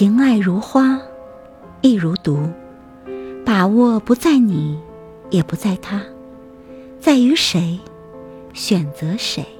情爱如花亦如毒。把握不在你也不在他。在于谁选择谁。